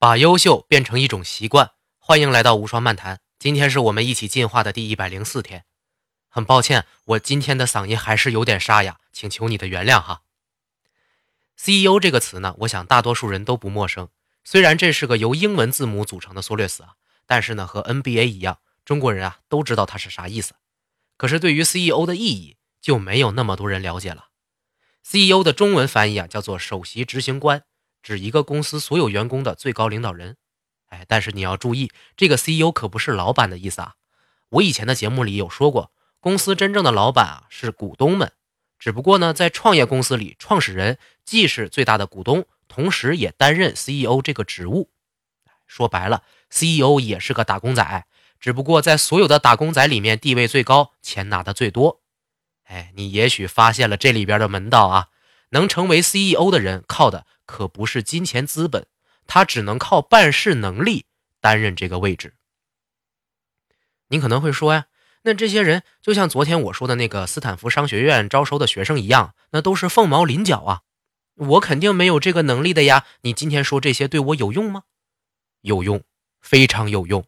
把优秀变成一种习惯。欢迎来到无双漫谈，今天是我们一起进化的第一百零四天。很抱歉，我今天的嗓音还是有点沙哑，请求你的原谅哈。CEO 这个词呢，我想大多数人都不陌生。虽然这是个由英文字母组成的缩略词啊，但是呢，和 NBA 一样，中国人啊都知道它是啥意思。可是对于 CEO 的意义，就没有那么多人了解了。CEO 的中文翻译啊，叫做首席执行官。指一个公司所有员工的最高领导人，哎，但是你要注意，这个 CEO 可不是老板的意思啊。我以前的节目里有说过，公司真正的老板啊是股东们，只不过呢，在创业公司里，创始人既是最大的股东，同时也担任 CEO 这个职务。说白了，CEO 也是个打工仔，只不过在所有的打工仔里面地位最高，钱拿的最多。哎，你也许发现了这里边的门道啊，能成为 CEO 的人靠的。可不是金钱资本，他只能靠办事能力担任这个位置。您可能会说呀，那这些人就像昨天我说的那个斯坦福商学院招收的学生一样，那都是凤毛麟角啊！我肯定没有这个能力的呀。你今天说这些对我有用吗？有用，非常有用。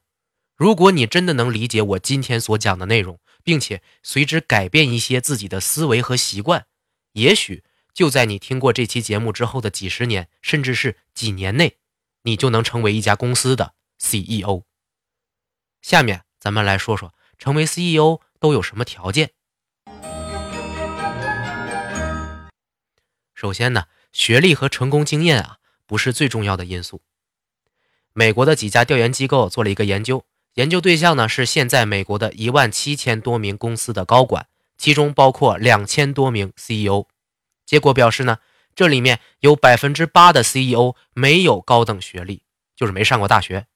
如果你真的能理解我今天所讲的内容，并且随之改变一些自己的思维和习惯，也许。就在你听过这期节目之后的几十年，甚至是几年内，你就能成为一家公司的 CEO。下面咱们来说说成为 CEO 都有什么条件。首先呢，学历和成功经验啊，不是最重要的因素。美国的几家调研机构做了一个研究，研究对象呢是现在美国的一万七千多名公司的高管，其中包括两千多名 CEO。结果表示呢，这里面有百分之八的 CEO 没有高等学历，就是没上过大学；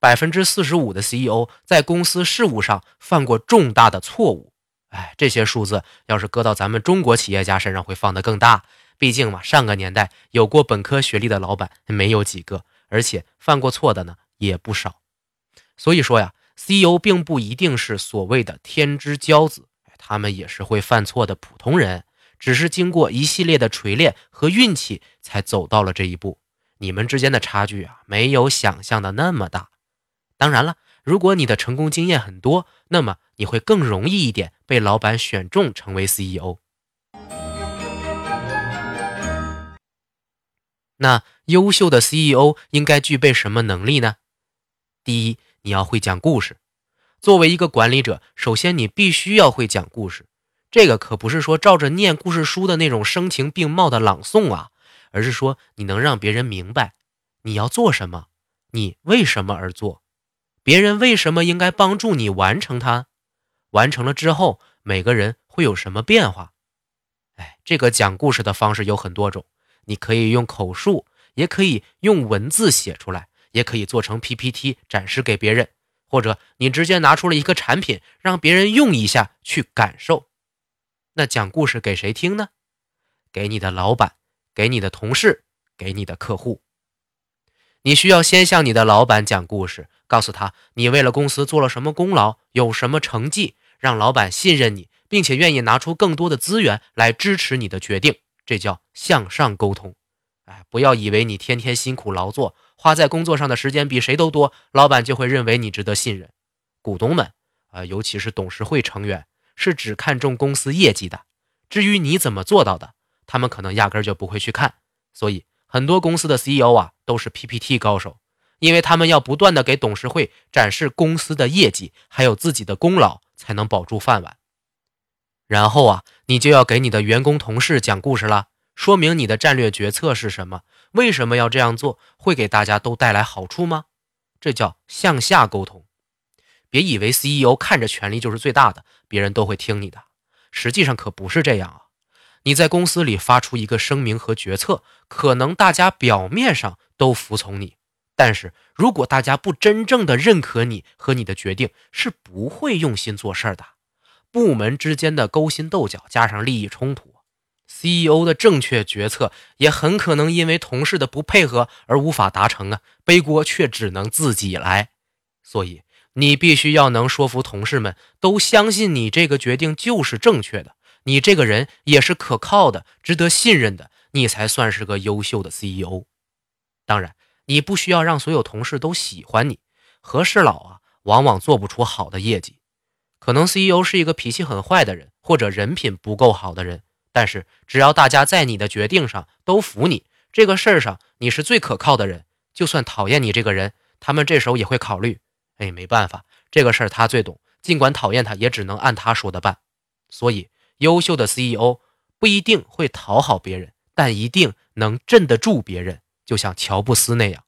百分之四十五的 CEO 在公司事务上犯过重大的错误。哎，这些数字要是搁到咱们中国企业家身上会放得更大。毕竟嘛，上个年代有过本科学历的老板没有几个，而且犯过错的呢也不少。所以说呀，CEO 并不一定是所谓的天之骄子，他们也是会犯错的普通人。只是经过一系列的锤炼和运气，才走到了这一步。你们之间的差距啊，没有想象的那么大。当然了，如果你的成功经验很多，那么你会更容易一点被老板选中成为 CEO。那优秀的 CEO 应该具备什么能力呢？第一，你要会讲故事。作为一个管理者，首先你必须要会讲故事。这个可不是说照着念故事书的那种声情并茂的朗诵啊，而是说你能让别人明白你要做什么，你为什么而做，别人为什么应该帮助你完成它，完成了之后每个人会有什么变化。哎，这个讲故事的方式有很多种，你可以用口述，也可以用文字写出来，也可以做成 PPT 展示给别人，或者你直接拿出了一个产品让别人用一下去感受。那讲故事给谁听呢？给你的老板，给你的同事，给你的客户。你需要先向你的老板讲故事，告诉他你为了公司做了什么功劳，有什么成绩，让老板信任你，并且愿意拿出更多的资源来支持你的决定。这叫向上沟通。哎，不要以为你天天辛苦劳作，花在工作上的时间比谁都多，老板就会认为你值得信任。股东们啊，尤其是董事会成员。是只看重公司业绩的，至于你怎么做到的，他们可能压根就不会去看。所以很多公司的 CEO 啊都是 PPT 高手，因为他们要不断的给董事会展示公司的业绩，还有自己的功劳，才能保住饭碗。然后啊，你就要给你的员工同事讲故事了，说明你的战略决策是什么，为什么要这样做，会给大家都带来好处吗？这叫向下沟通。别以为 CEO 看着权力就是最大的，别人都会听你的。实际上可不是这样啊！你在公司里发出一个声明和决策，可能大家表面上都服从你，但是如果大家不真正的认可你和你的决定，是不会用心做事的。部门之间的勾心斗角加上利益冲突，CEO 的正确决策也很可能因为同事的不配合而无法达成啊！背锅却只能自己来，所以。你必须要能说服同事们都相信你这个决定就是正确的，你这个人也是可靠的、值得信任的，你才算是个优秀的 CEO。当然，你不需要让所有同事都喜欢你。和事佬啊，往往做不出好的业绩。可能 CEO 是一个脾气很坏的人，或者人品不够好的人。但是只要大家在你的决定上都服你，这个事儿上你是最可靠的人，就算讨厌你这个人，他们这时候也会考虑。哎，没办法，这个事儿他最懂，尽管讨厌他，也只能按他说的办。所以，优秀的 CEO 不一定会讨好别人，但一定能镇得住别人，就像乔布斯那样。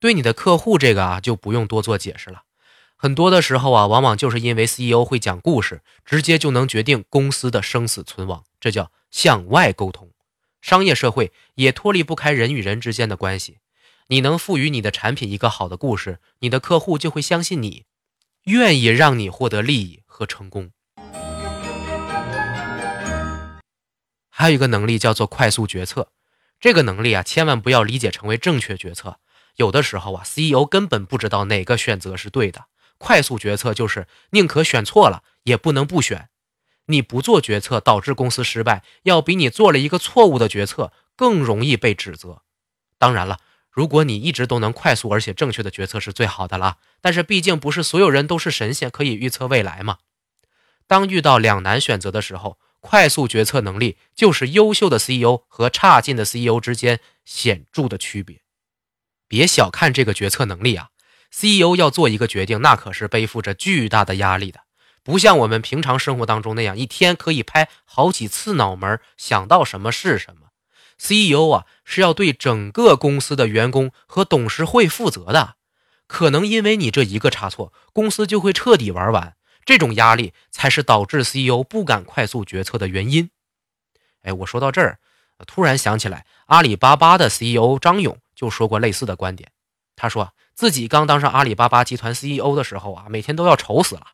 对你的客户，这个啊就不用多做解释了。很多的时候啊，往往就是因为 CEO 会讲故事，直接就能决定公司的生死存亡，这叫向外沟通。商业社会也脱离不开人与人之间的关系。你能赋予你的产品一个好的故事，你的客户就会相信你，愿意让你获得利益和成功。还有一个能力叫做快速决策，这个能力啊，千万不要理解成为正确决策。有的时候啊，CEO 根本不知道哪个选择是对的。快速决策就是宁可选错了，也不能不选。你不做决策导致公司失败，要比你做了一个错误的决策更容易被指责。当然了，如果你一直都能快速而且正确的决策是最好的了。但是毕竟不是所有人都是神仙，可以预测未来嘛。当遇到两难选择的时候，快速决策能力就是优秀的 CEO 和差劲的 CEO 之间显著的区别。别小看这个决策能力啊！CEO 要做一个决定，那可是背负着巨大的压力的，不像我们平常生活当中那样，一天可以拍好几次脑门，想到什么是什么。CEO 啊，是要对整个公司的员工和董事会负责的，可能因为你这一个差错，公司就会彻底玩完。这种压力才是导致 CEO 不敢快速决策的原因。哎，我说到这儿，突然想起来，阿里巴巴的 CEO 张勇。就说过类似的观点，他说自己刚当上阿里巴巴集团 CEO 的时候啊，每天都要愁死了。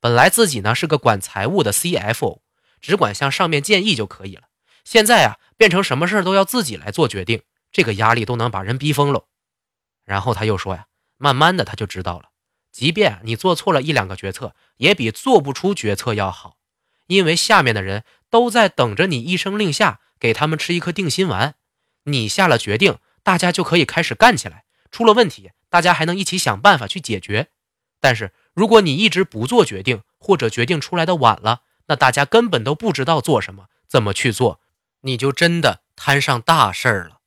本来自己呢是个管财务的 CFO，只管向上面建议就可以了。现在啊，变成什么事都要自己来做决定，这个压力都能把人逼疯了。然后他又说呀，慢慢的他就知道了，即便你做错了一两个决策，也比做不出决策要好，因为下面的人都在等着你一声令下，给他们吃一颗定心丸。你下了决定。大家就可以开始干起来，出了问题，大家还能一起想办法去解决。但是如果你一直不做决定，或者决定出来的晚了，那大家根本都不知道做什么，怎么去做，你就真的摊上大事儿了。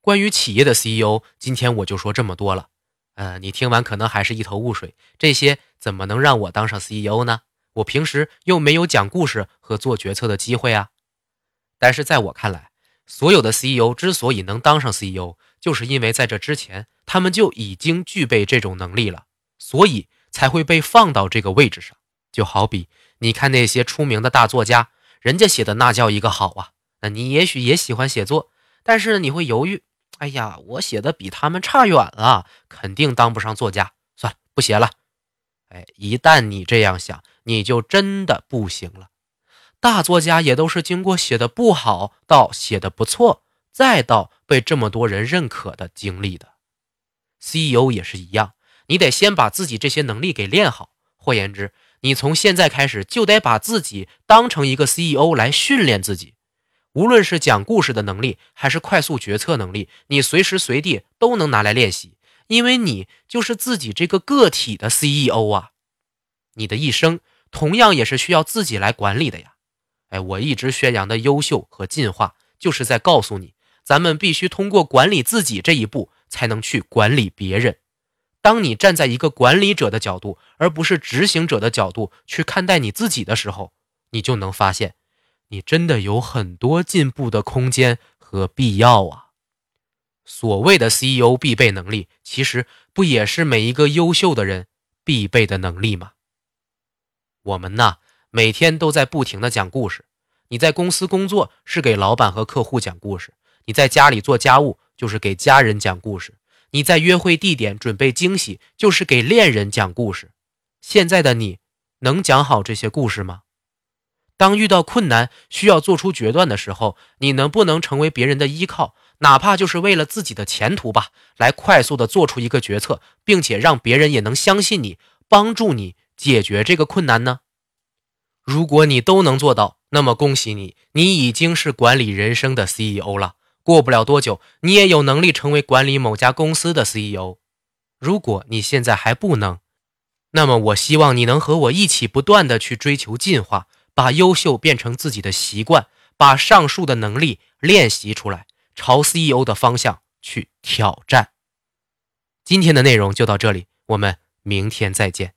关于企业的 CEO，今天我就说这么多了。呃，你听完可能还是一头雾水，这些怎么能让我当上 CEO 呢？我平时又没有讲故事和做决策的机会啊。但是在我看来，所有的 CEO 之所以能当上 CEO，就是因为在这之前他们就已经具备这种能力了，所以才会被放到这个位置上。就好比你看那些出名的大作家，人家写的那叫一个好啊！那你也许也喜欢写作，但是你会犹豫：哎呀，我写的比他们差远了，肯定当不上作家，算了，不写了。哎，一旦你这样想，你就真的不行了。大作家也都是经过写的不好到写的不错，再到被这么多人认可的经历的。CEO 也是一样，你得先把自己这些能力给练好。换言之，你从现在开始就得把自己当成一个 CEO 来训练自己。无论是讲故事的能力，还是快速决策能力，你随时随地都能拿来练习，因为你就是自己这个个体的 CEO 啊。你的一生同样也是需要自己来管理的呀。哎，我一直宣扬的优秀和进化，就是在告诉你，咱们必须通过管理自己这一步，才能去管理别人。当你站在一个管理者的角度，而不是执行者的角度去看待你自己的时候，你就能发现，你真的有很多进步的空间和必要啊。所谓的 CEO 必备能力，其实不也是每一个优秀的人必备的能力吗？我们呢？每天都在不停的讲故事，你在公司工作是给老板和客户讲故事，你在家里做家务就是给家人讲故事，你在约会地点准备惊喜就是给恋人讲故事。现在的你能讲好这些故事吗？当遇到困难需要做出决断的时候，你能不能成为别人的依靠，哪怕就是为了自己的前途吧，来快速的做出一个决策，并且让别人也能相信你，帮助你解决这个困难呢？如果你都能做到，那么恭喜你，你已经是管理人生的 CEO 了。过不了多久，你也有能力成为管理某家公司的 CEO。如果你现在还不能，那么我希望你能和我一起不断的去追求进化，把优秀变成自己的习惯，把上述的能力练习出来，朝 CEO 的方向去挑战。今天的内容就到这里，我们明天再见。